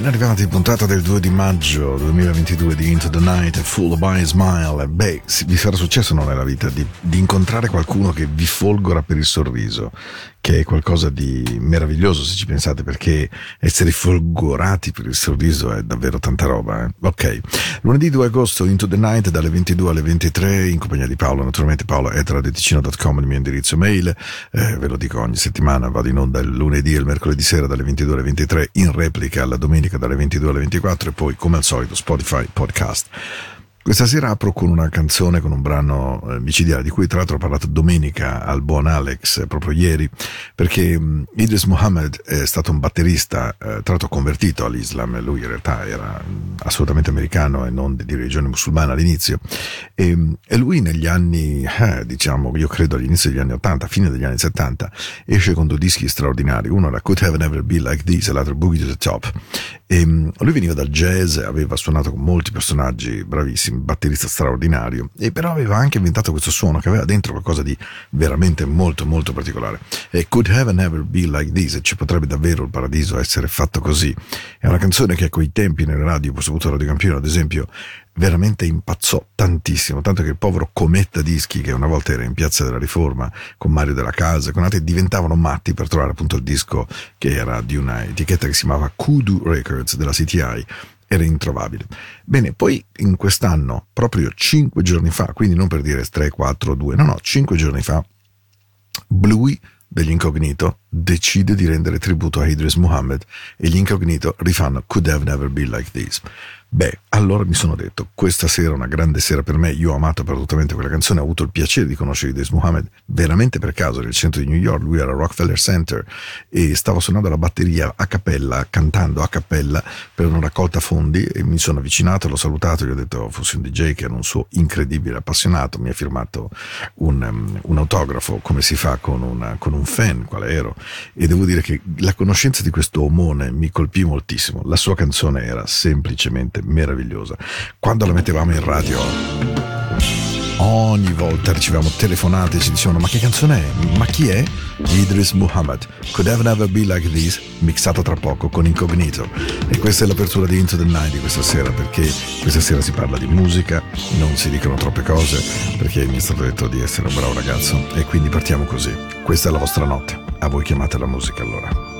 Ben arrivati, puntata del 2 di maggio 2022 di Into the Night, Full of My Smile. Beh, vi sarà successo non nella vita di, di incontrare qualcuno che vi folgora per il sorriso, che è qualcosa di meraviglioso se ci pensate, perché essere folgorati per il sorriso è davvero tanta roba. Eh? Ok, lunedì 2 agosto Into the Night dalle 22 alle 23 in compagnia di Paolo, naturalmente paolo paolo.etradeticino.com il mio indirizzo mail, eh, ve lo dico ogni settimana, vado in onda il lunedì e il mercoledì sera dalle 22 alle 23 in replica la domenica dalle 22 alle 24 e poi come al solito Spotify Podcast. Questa sera apro con una canzone, con un brano eh, micidiale, di cui tra l'altro ho parlato domenica al buon Alex eh, proprio ieri, perché mh, mm, Idris Muhammad è stato un batterista, eh, tra l'altro convertito all'Islam, lui in realtà era mh, mm, assolutamente americano e non di, di religione musulmana all'inizio, e, mh, e lui negli anni, eh, diciamo, io credo all'inizio degli anni 80, fine degli anni 70, esce con due dischi straordinari, uno era Could Have Never Be Like This e l'altro Boogie to the Top, e, lui veniva dal jazz, aveva suonato con molti personaggi bravissimi, un batterista straordinario, e però aveva anche inventato questo suono che aveva dentro qualcosa di veramente molto molto particolare. E Could Heaven Ever Be Like This? E ci potrebbe davvero il paradiso essere fatto così? È una canzone che a quei tempi nelle radio, soprattutto Radio Campione ad esempio, veramente impazzò tantissimo, tanto che il povero Cometta Dischi, che una volta era in Piazza della Riforma con Mario della Casa, con altri, diventavano matti per trovare appunto il disco che era di una etichetta che si chiamava Kudu Records della CTI era introvabile. Bene, poi in quest'anno, proprio cinque giorni fa, quindi non per dire 3, 4, 2, no, no, cinque giorni fa, Bluey degli Incognito decide di rendere tributo a Idris Muhammad e gli Incognito rifanno Could Have Never Been Like This. Beh, allora mi sono detto, questa sera è una grande sera per me, io ho amato perdutamente quella canzone, ho avuto il piacere di conoscere Idris Muhammad veramente per caso nel centro di New York, lui era a Rockefeller Center e stavo suonando la batteria a cappella, cantando a cappella per una raccolta fondi e mi sono avvicinato, l'ho salutato, gli ho detto fossi un DJ che era un suo incredibile appassionato, mi ha firmato un, um, un autografo come si fa con, una, con un fan, quale ero, e devo dire che la conoscenza di questo omone mi colpì moltissimo, la sua canzone era semplicemente meravigliosa. Quando la mettevamo in radio, ogni volta ricevevamo telefonate e ci dicevano ma che canzone è? Ma chi è? Idris Muhammad. Could Have Never Be Like This, mixato tra poco con Incognito. E questa è l'apertura di Into the Night di questa sera, perché questa sera si parla di musica, non si dicono troppe cose, perché mi è stato detto di essere un bravo ragazzo, e quindi partiamo così. Questa è la vostra notte. A voi chiamate la musica allora.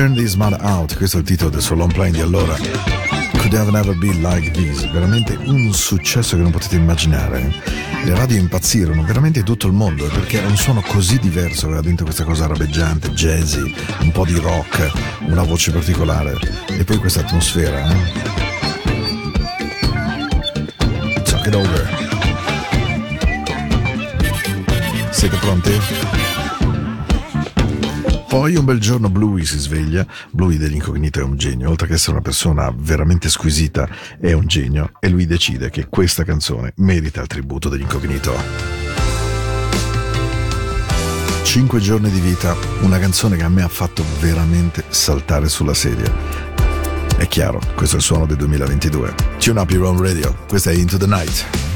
Turn This Man Out, questo è il titolo del suo long play di allora. Could Have Never Be Like This, veramente un successo che non potete immaginare. Le radio impazzirono veramente tutto il mondo perché era un suono così diverso, aveva dentro questa cosa arabeggiante, jazzy, un po' di rock, una voce particolare e poi questa atmosfera. Eh? Talk it over. Siete pronti? Poi un bel giorno Bluey si sveglia, Bluey dell'incognito è un genio, oltre che essere una persona veramente squisita è un genio e lui decide che questa canzone merita il tributo dell'incognito. Cinque giorni di vita, una canzone che a me ha fatto veramente saltare sulla sedia. È chiaro, questo è il suono del 2022. Tune up your own radio, questa è Into the Night.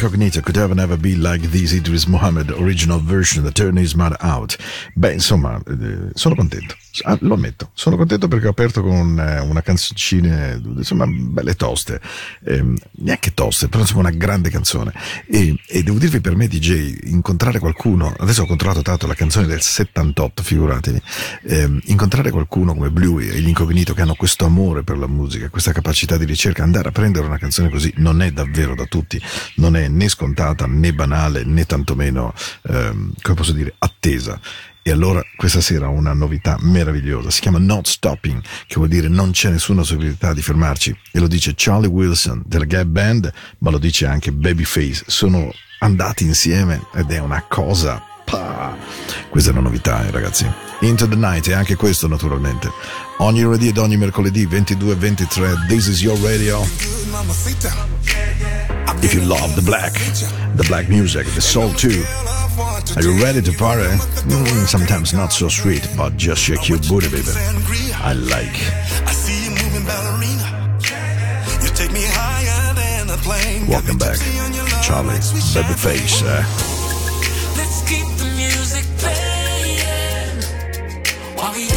Incognito. Could Ever Never Be Like This? Idris Muhammad Original Version The Turn Is Mad Out. Beh, insomma, eh, sono contento. Ah, lo ammetto, sono contento perché ho aperto con eh, una canzoncina, insomma, belle toste, eh, neanche toste, però insomma una grande canzone. E, e, devo dirvi per me DJ, incontrare qualcuno, adesso ho controllato tanto la canzone del 78, figuratevi, eh, incontrare qualcuno come Bluey e gli Incognito che hanno questo amore per la musica, questa capacità di ricerca, andare a prendere una canzone così non è davvero da tutti, non è né scontata né banale né tantomeno, ehm, come posso dire, attesa. E allora questa sera ho una novità meravigliosa, si chiama Not Stopping, che vuol dire non c'è nessuna possibilità di fermarci. E lo dice Charlie Wilson della Gap Band, ma lo dice anche Babyface. Sono andati insieme ed è una cosa... Pa! Questa è una novità, eh, ragazzi. Into the Night e anche questo naturalmente. Ogni lunedì ed ogni mercoledì 22 e 23, This is your radio. If you love the black, the black music, the soul too. Are you ready to party? Mm, sometimes not so sweet, but just shake your booty, baby. I like. I see you moving ballerina. You take me higher than a plane. Welcome back, Charlie. Babyface. Uh. Let's keep Why?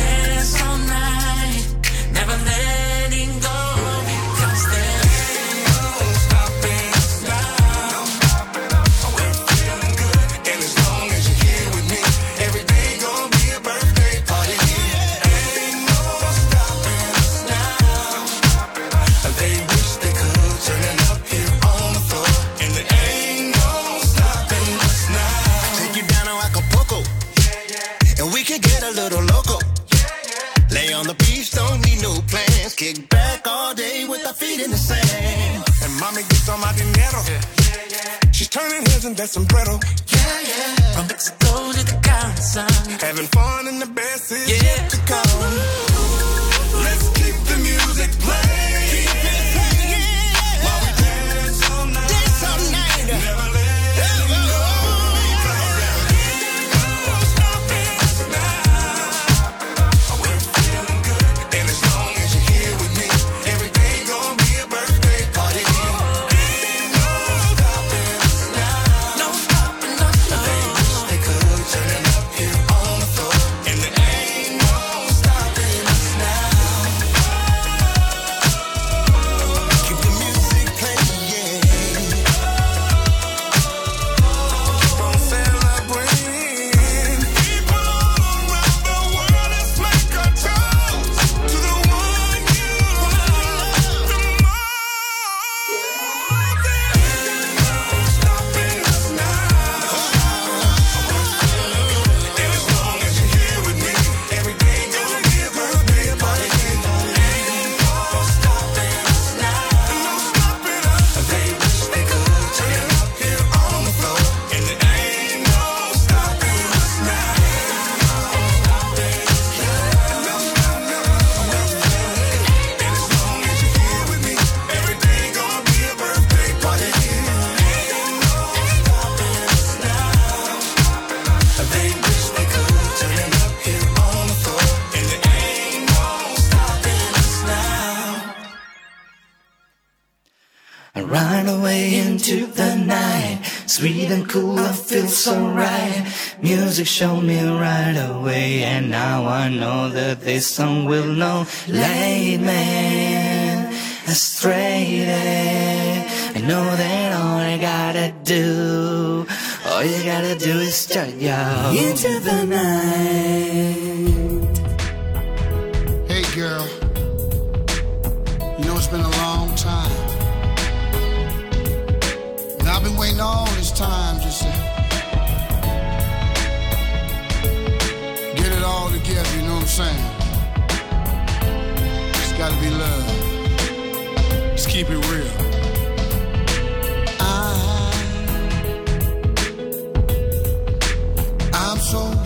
Turning heads in that sombrero. Sweet and cool, I feel so right. Music showed me right away, and now I know that this song will know. Late man, astray. I know that all I gotta do, all you gotta do is turn your into the night. Hey girl, you know it's been a long I've been waiting all this time just to get it all together, you know what I'm saying? It's gotta be love. Let's keep it real. I, I'm so so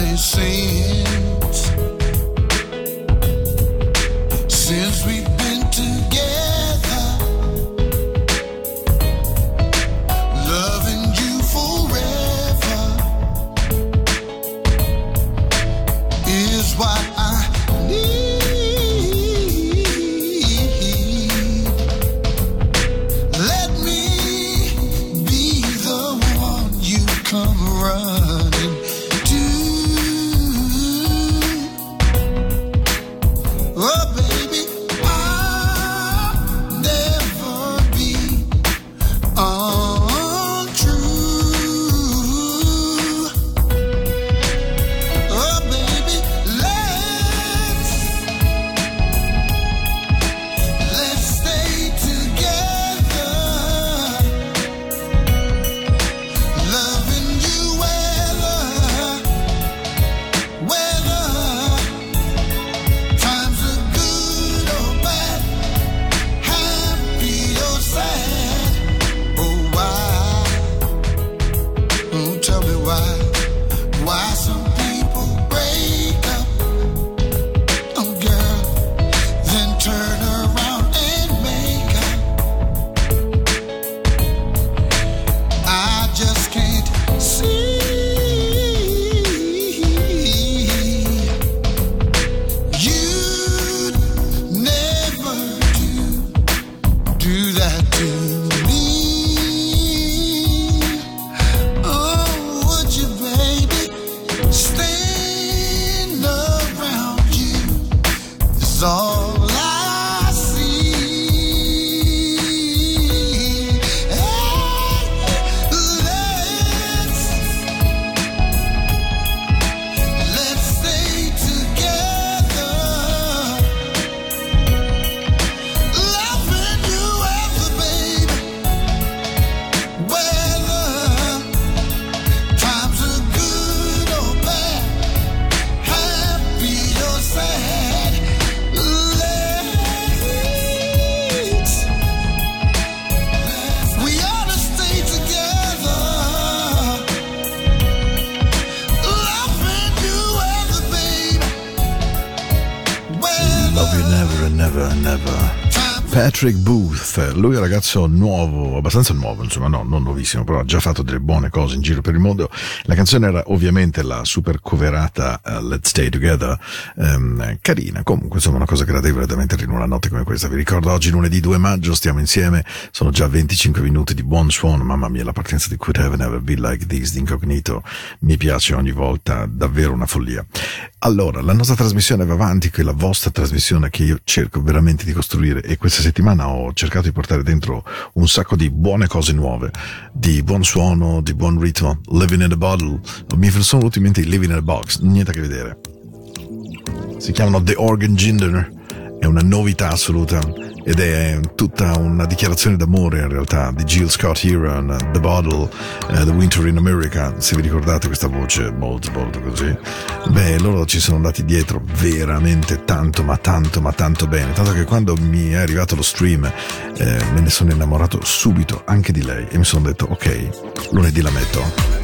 say sins Electric Booth, lui è un ragazzo nuovo, abbastanza nuovo, insomma, no, non nuovissimo, però ha già fatto delle buone cose in giro per il mondo. La canzone era ovviamente la super coverata uh, Let's Stay Together, um, carina, comunque insomma una cosa gradevole da mettere in una notte come questa. Vi ricordo oggi lunedì 2 maggio, stiamo insieme, sono già 25 minuti di buon suono, mamma mia la partenza di Could Have Never Be Like This di Incognito mi piace ogni volta, davvero una follia. Allora, la nostra trasmissione va avanti, che è la vostra trasmissione che io cerco veramente di costruire e questa settimana ho cercato di portare dentro un sacco di buone cose nuove, di buon suono, di buon ritmo, living in a bottle, mi sono venuti in mente i living in a box, niente a che vedere. Si chiamano The Organ Ginder, è una novità assoluta ed è tutta una dichiarazione d'amore in realtà di Jill Scott Heron, The Bottle, uh, The Winter in America, se vi ricordate questa voce molto molto così, beh loro ci sono andati dietro veramente tanto ma tanto ma tanto bene, tanto che quando mi è arrivato lo stream eh, me ne sono innamorato subito anche di lei e mi sono detto ok, lunedì la metto.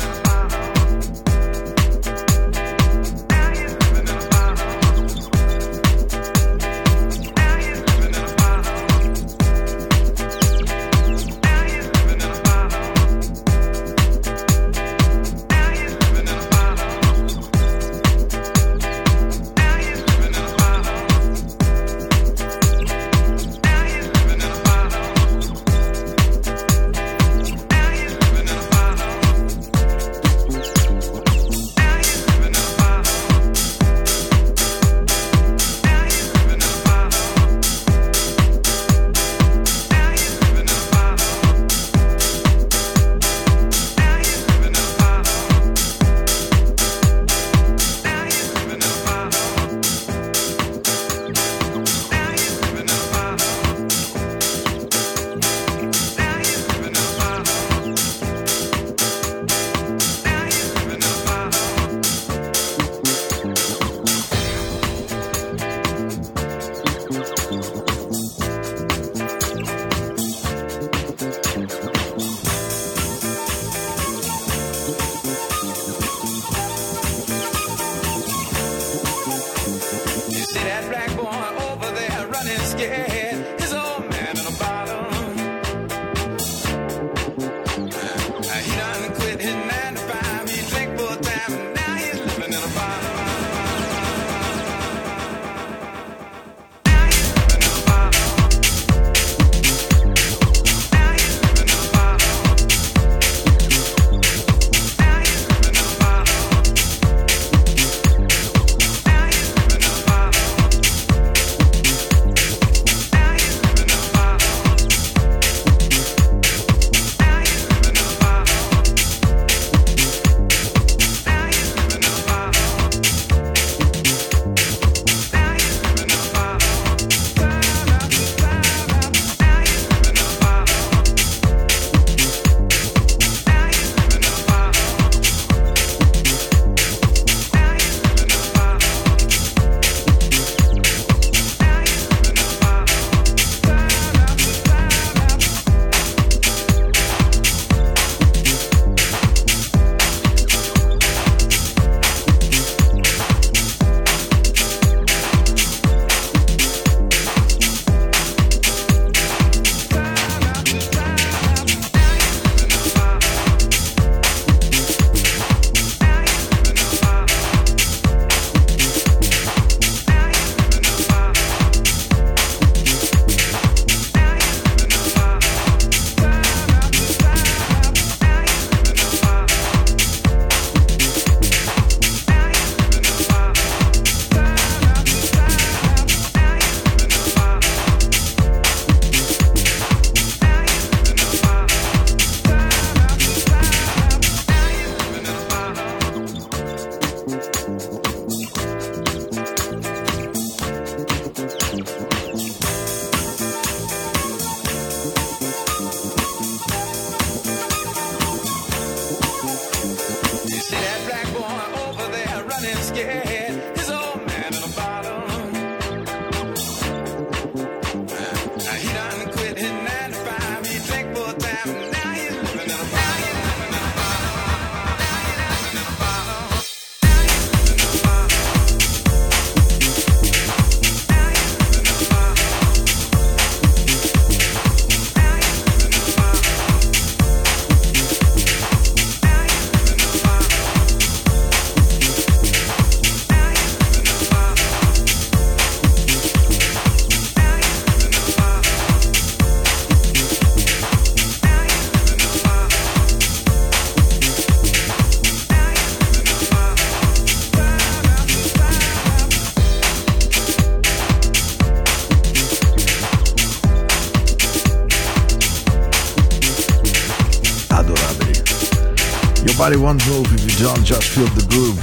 Body won't move if you don't just feel the groove.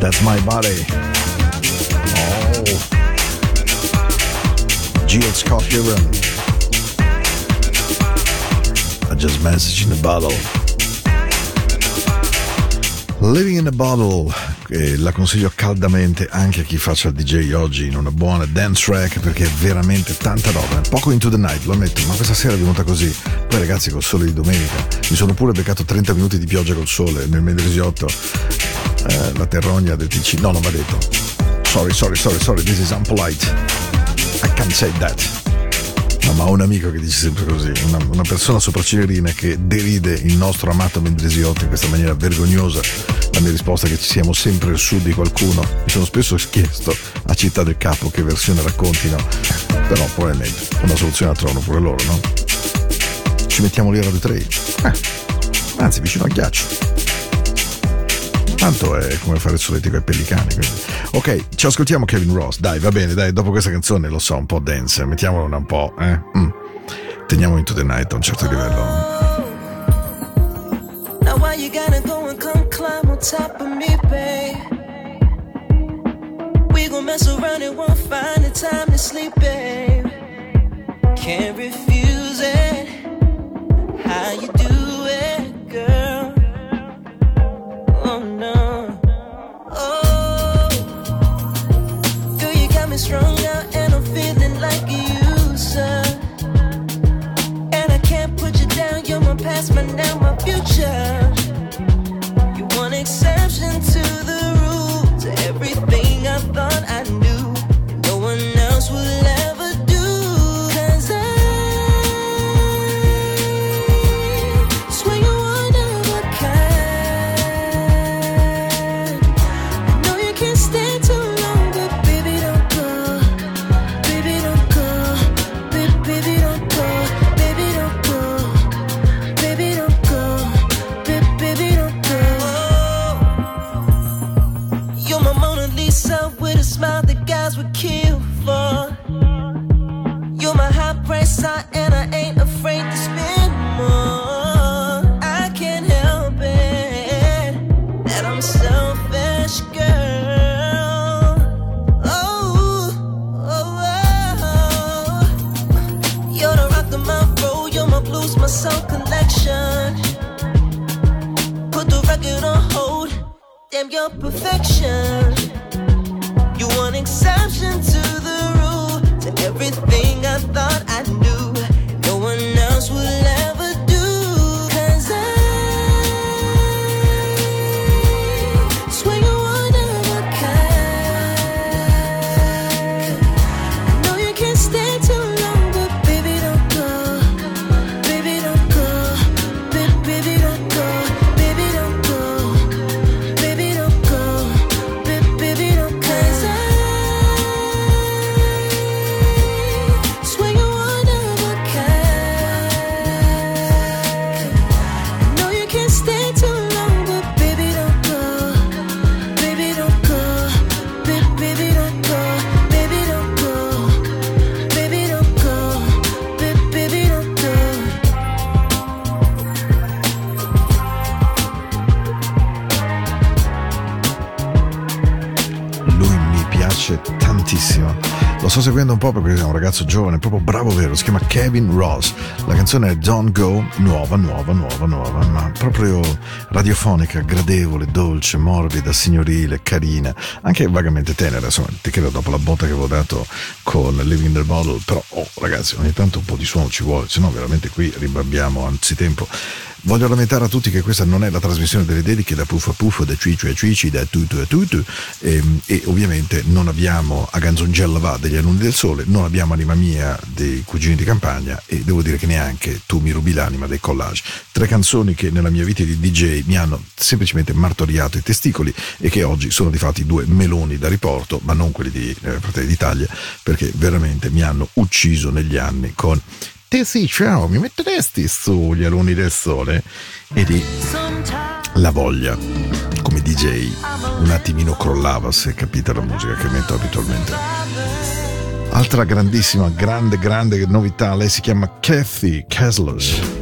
That's my body. Oh. Jill Scott Heron. I just message in a bottle. Living in a Bottle, eh, la consiglio caldamente anche a chi faccia il DJ oggi in una buona dance track perché è veramente tanta roba. Poco into the night, lo ammetto, ma questa sera è venuta così. Poi ragazzi col sole di domenica mi sono pure beccato 30 minuti di pioggia col sole nel Mendrisiotto, eh, la terrogna del TC. No, non va detto. Sorry, sorry, sorry, sorry, this is unpolite. I can't say that. No, ma ho un amico che dice sempre così, una, una persona sopraccilerina che deride il nostro amato Mendrisiotto in questa maniera vergognosa. La mia risposta è che ci siamo sempre al sud di qualcuno. Mi sono spesso chiesto a Città del Capo che versione raccontino, però probabilmente una soluzione la trovano pure loro, no? Ci mettiamo lì a Radio 3. Eh, anzi, vicino al ghiaccio. Tanto è come fare il solletico ai pellicani. Quindi. Ok, ci ascoltiamo Kevin Ross. Dai, va bene, dai, dopo questa canzone lo so, un po' dance, mettiamola un po', eh? Mm. Teniamo Into the Night a un certo livello. Now why you gotta go and come climb on top of me, babe? We gon' mess around and won't find the time to sleep, babe. Can't refuse it. How you do it, girl? Oh no. Oh, girl, you got me strung out and I'm feeling like you, sir. And I can't put you down. You're my past, my now, my future. You want exception seguendo un po' perché è un ragazzo giovane, proprio bravo vero, si chiama Kevin Ross. La canzone è Don't Go, nuova, nuova, nuova, nuova, ma proprio radiofonica, gradevole, dolce, morbida, signorile, carina, anche vagamente tenera, insomma, ti credo dopo la botta che avevo dato con Living in the Bottle, però oh ragazzi, ogni tanto un po' di suono ci vuole, se no veramente qui ribabbiamo anzitempo. Voglio lamentare a tutti che questa non è la trasmissione delle dediche da puffo a puffo, da ciuccio a ciucci, da tutu a tutu e, e ovviamente non abbiamo a Ganzongella va degli alunni del sole, non abbiamo Anima mia dei cugini di campagna e devo dire che neanche Tu mi rubi l'anima dei collage. Tre canzoni che nella mia vita di DJ mi hanno semplicemente martoriato i testicoli e che oggi sono di fatti due meloni da riporto, ma non quelli di eh, Fratelli d'Italia, perché veramente mi hanno ucciso negli anni con te sì, ciao, mi metteresti su gli alunni del sole? E lì la voglia, come DJ, un attimino crollava se capite la musica che metto abitualmente. Altra grandissima, grande, grande novità, lei si chiama Kathy Keslers.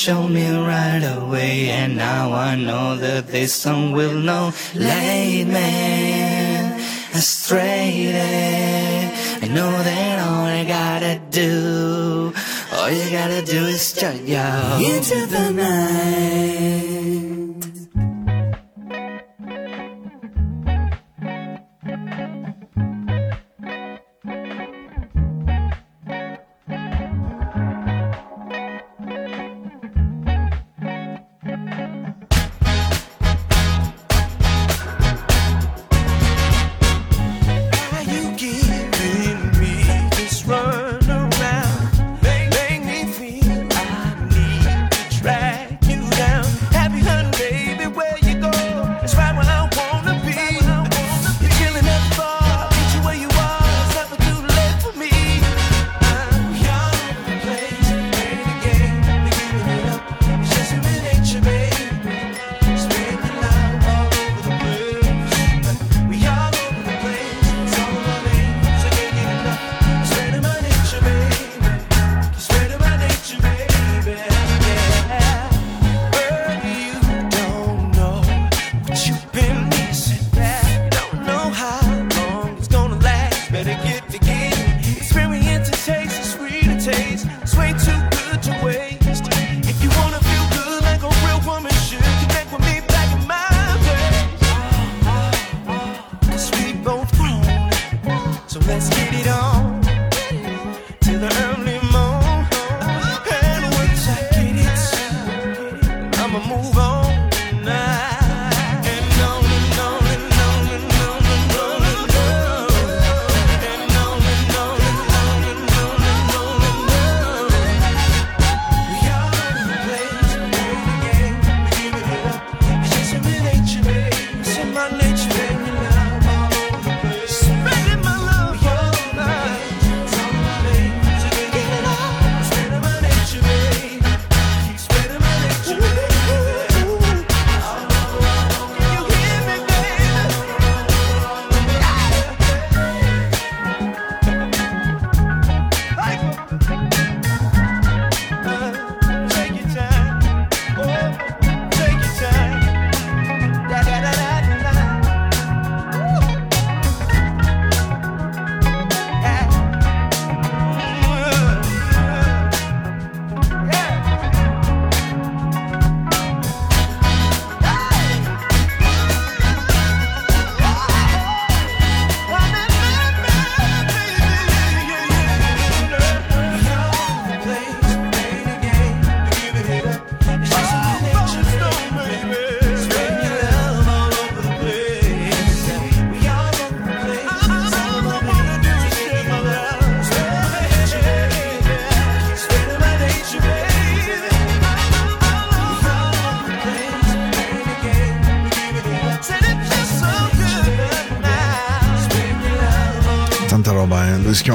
show me right away. And now I know that this song will know. Late man.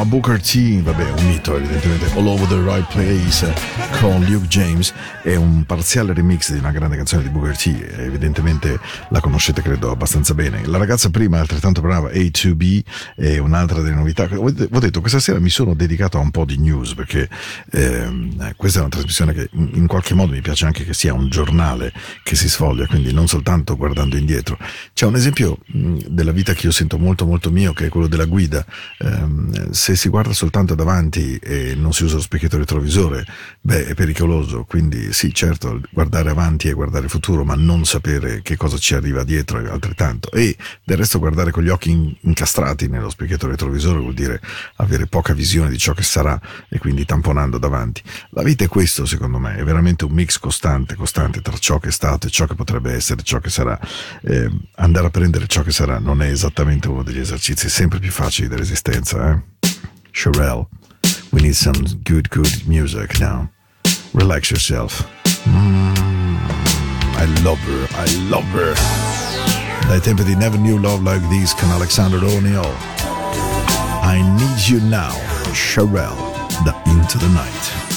Booker T, vabbè, un mito evidentemente, All Over the Right Place con Luke James, è un parziale remix di una grande canzone di Booker T, evidentemente la conoscete credo abbastanza bene. La ragazza prima altrettanto brava, A2B, è un'altra delle novità. Ho detto, questa sera mi sono dedicato a un po' di news perché ehm, questa è una trasmissione che in qualche modo mi piace anche che sia un giornale che si sfoglia, quindi non soltanto guardando indietro. C'è un esempio della vita che io sento molto molto mio, che è quello della guida. Eh, se si guarda soltanto davanti e non si usa lo specchietto retrovisore, beh, è pericoloso. Quindi sì, certo, guardare avanti e guardare il futuro, ma non sapere che cosa ci arriva dietro è altrettanto. E del resto guardare con gli occhi incastrati nello specchietto retrovisore vuol dire avere poca visione di ciò che sarà e quindi tamponando davanti. La vita è questo, secondo me, è veramente un mix costante, costante tra ciò che è stato e ciò che potrebbe essere, ciò che sarà. Eh, andare a prendere ciò che sarà non è esattamente uno degli esercizi sempre più facili dell'esistenza, eh? Sherelle, we need some good, good music now. Relax yourself. Mm, I love her, I love her. Dai tempi di Never Knew Love Like This con Alexander O'Neill. I Need You Now, Sherelle, da Into the Night.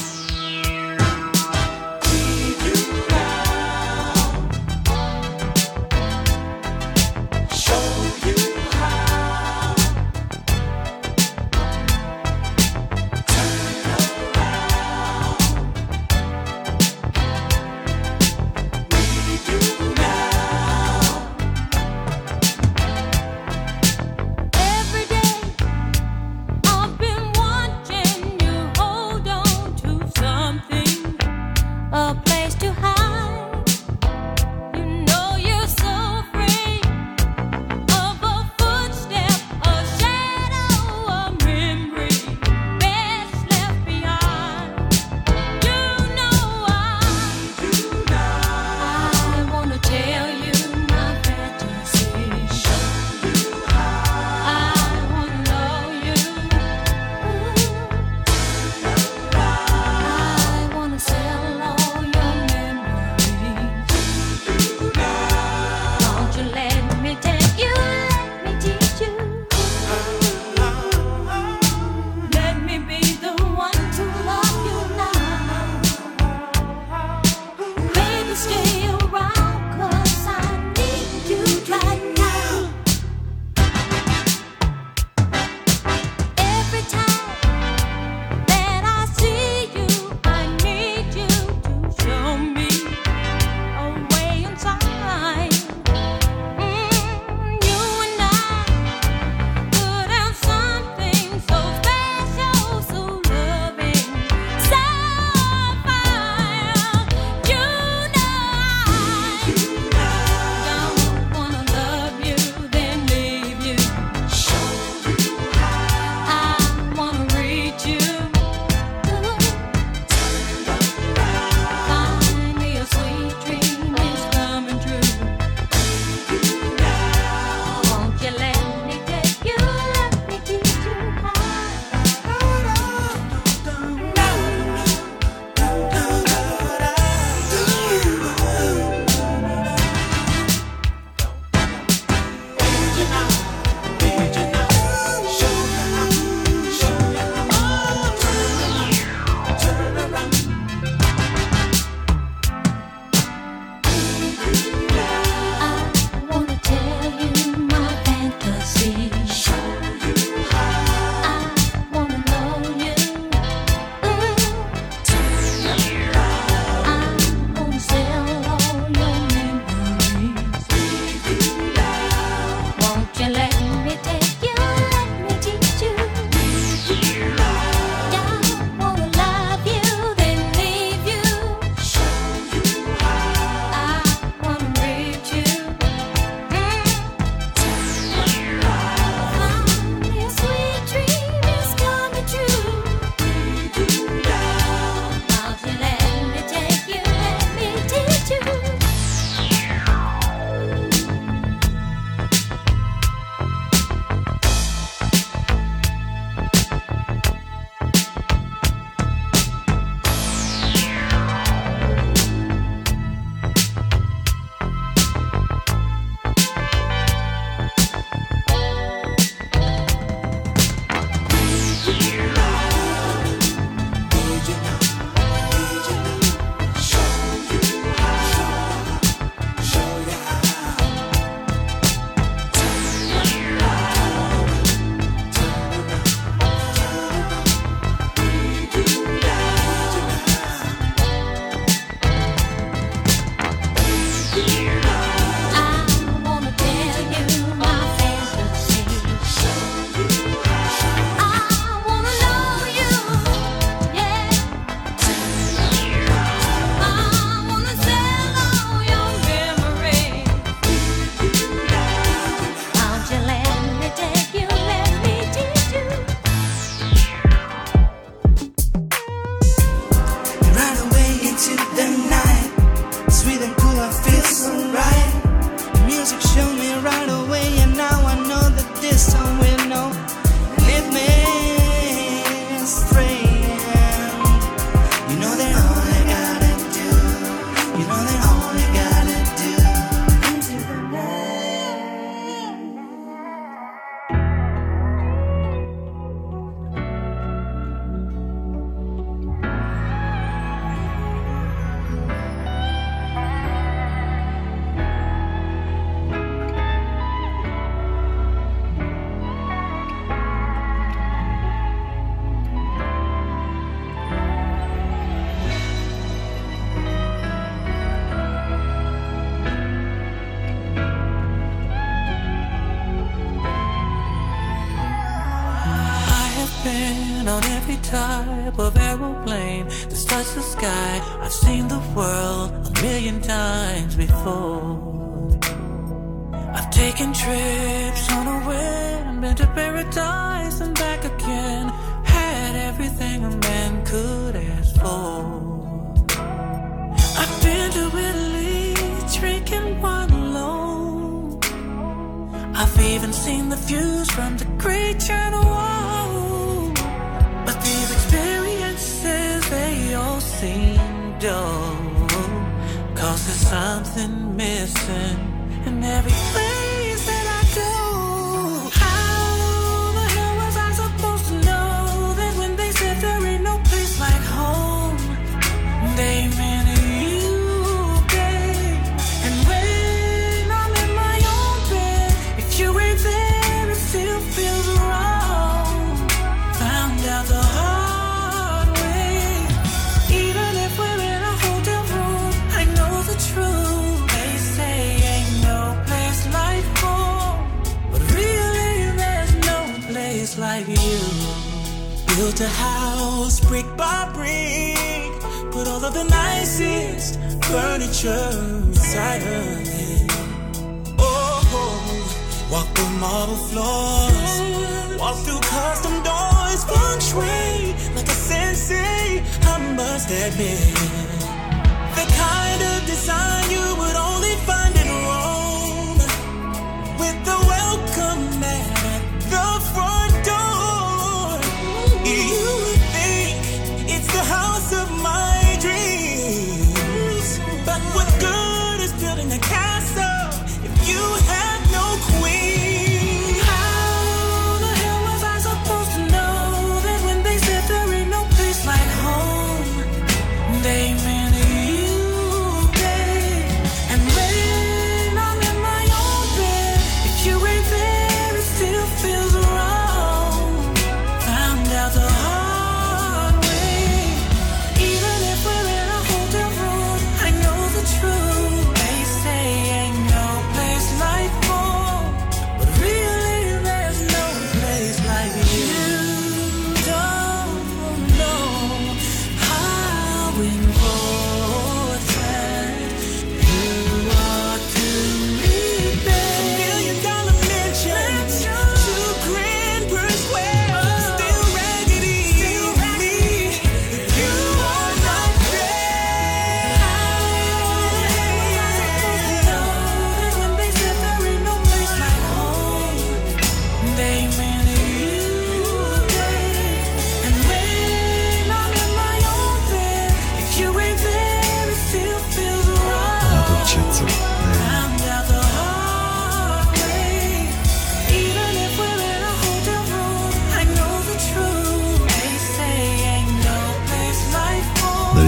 Type of aeroplane that's touched the sky. I've seen the world a million times before. I've taken trips on a whim, been to paradise and back again. Had everything a man could ask for. I've been to Italy, drinking wine alone. I've even seen the views from the Great Channel Cause there's something missing in every furniture it. Oh, walk through marble floors, walk through custom doors, feng shui like a sensei. I must admit, the kind of design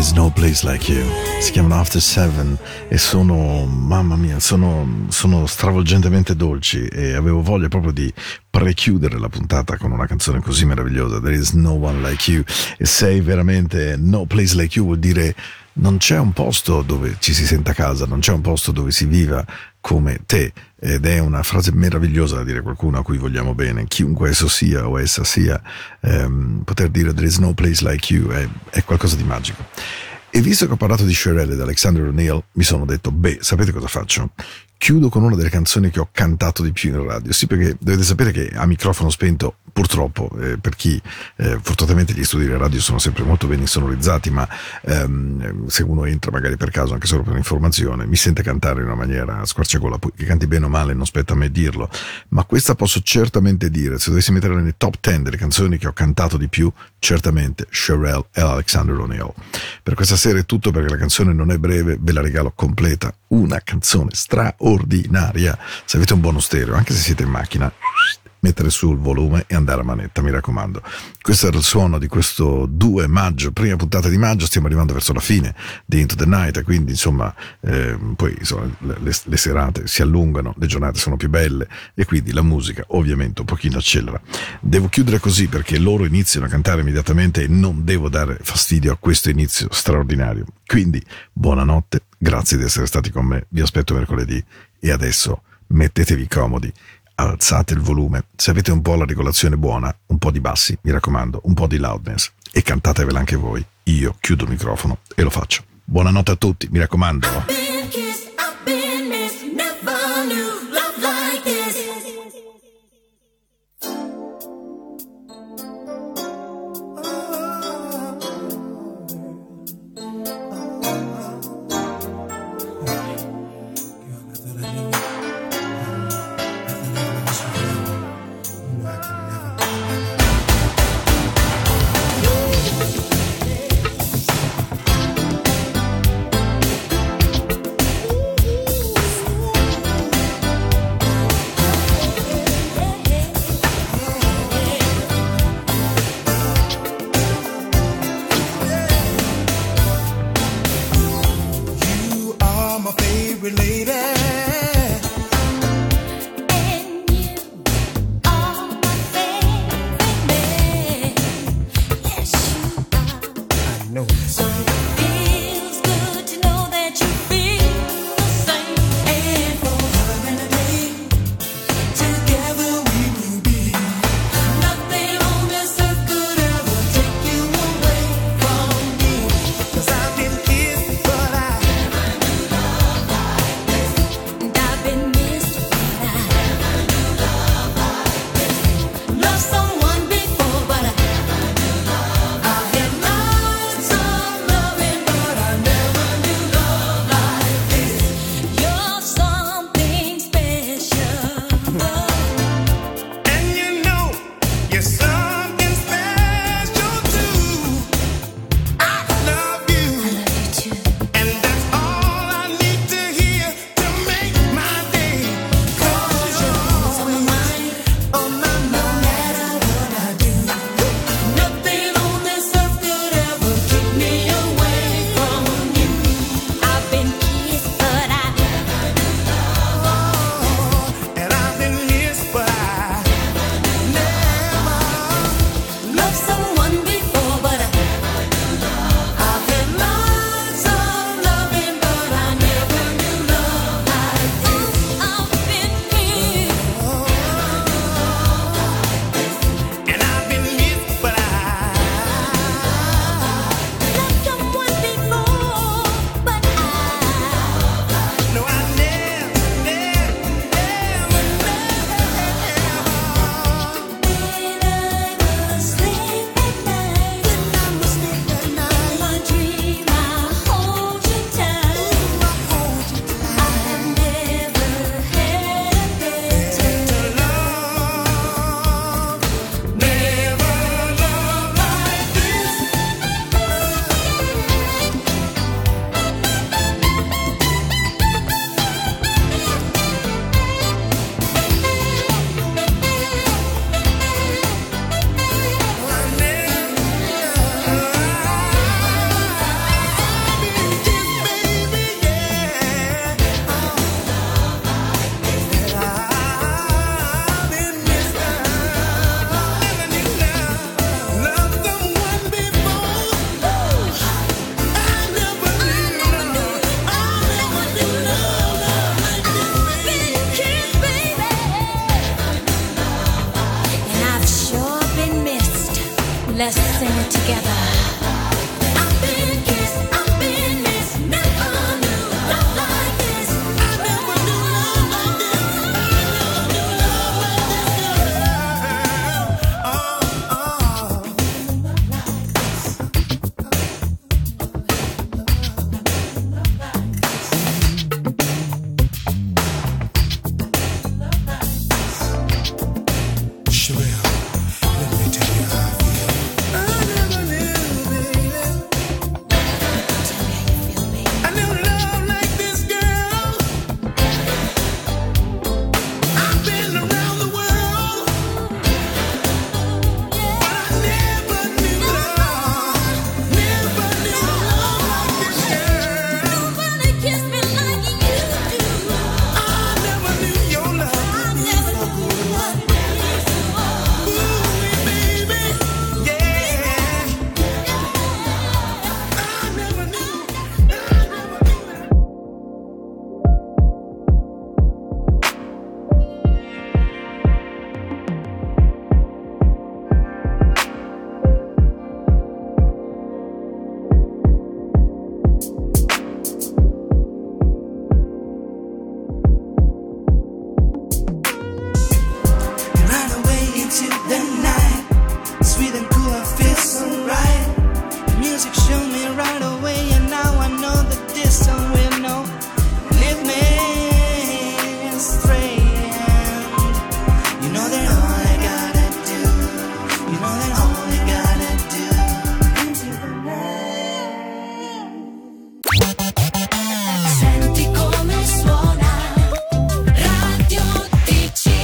home. There is no place like you. Si chiamano After Seven e sono, mamma mia, sono, sono stravolgentemente dolci e avevo voglia proprio di prechiudere la puntata con una canzone così meravigliosa. There is no one like you. E sei veramente no place like you vuol dire non c'è un posto dove ci si senta a casa, non c'è un posto dove si viva come te. Ed è una frase meravigliosa da dire a qualcuno a cui vogliamo bene, chiunque esso sia o essa sia, ehm, poter dire there is no place like you è, è qualcosa di magico. E visto che ho parlato di Sherelle ed Alexander O'Neill, mi sono detto, beh, sapete cosa faccio? Chiudo con una delle canzoni che ho cantato di più in radio. Sì, perché dovete sapere che a microfono spento, purtroppo, eh, per chi eh, fortunatamente gli studi di radio sono sempre molto ben insonorizzati, ma ehm, se uno entra magari per caso, anche solo per informazione, mi sente cantare in una maniera squarciagola, che canti bene o male non spetta a me dirlo, ma questa posso certamente dire, se dovessi mettere nelle top 10 delle canzoni che ho cantato di più, certamente Sherelle e Alexander O'Neill. Per questa sera è tutto perché la canzone non è breve, ve la regalo completa, una canzone straordinaria. Se avete un buono stereo, anche se siete in macchina, mettere su il volume e andare a manetta, mi raccomando. Questo era il suono di questo 2 maggio, prima puntata di maggio, stiamo arrivando verso la fine di Into the Night, quindi insomma, eh, poi insomma, le- le serate si allungano, le giornate sono più belle e quindi la musica ovviamente un pochino accelera. Devo chiudere così perché loro iniziano a cantare immediatamente e non devo dare fastidio a questo inizio straordinario. Quindi buonanotte, grazie di essere stati con me, vi aspetto mercoledì e adesso mettetevi comodi alzate il volume. Se avete un po' la regolazione buona, un po' di bassi, mi raccomando, un po' di loudness. e cantatevela anche voi. Io chiudo il microfono e lo faccio. Buonanotte a tutti, mi raccomando.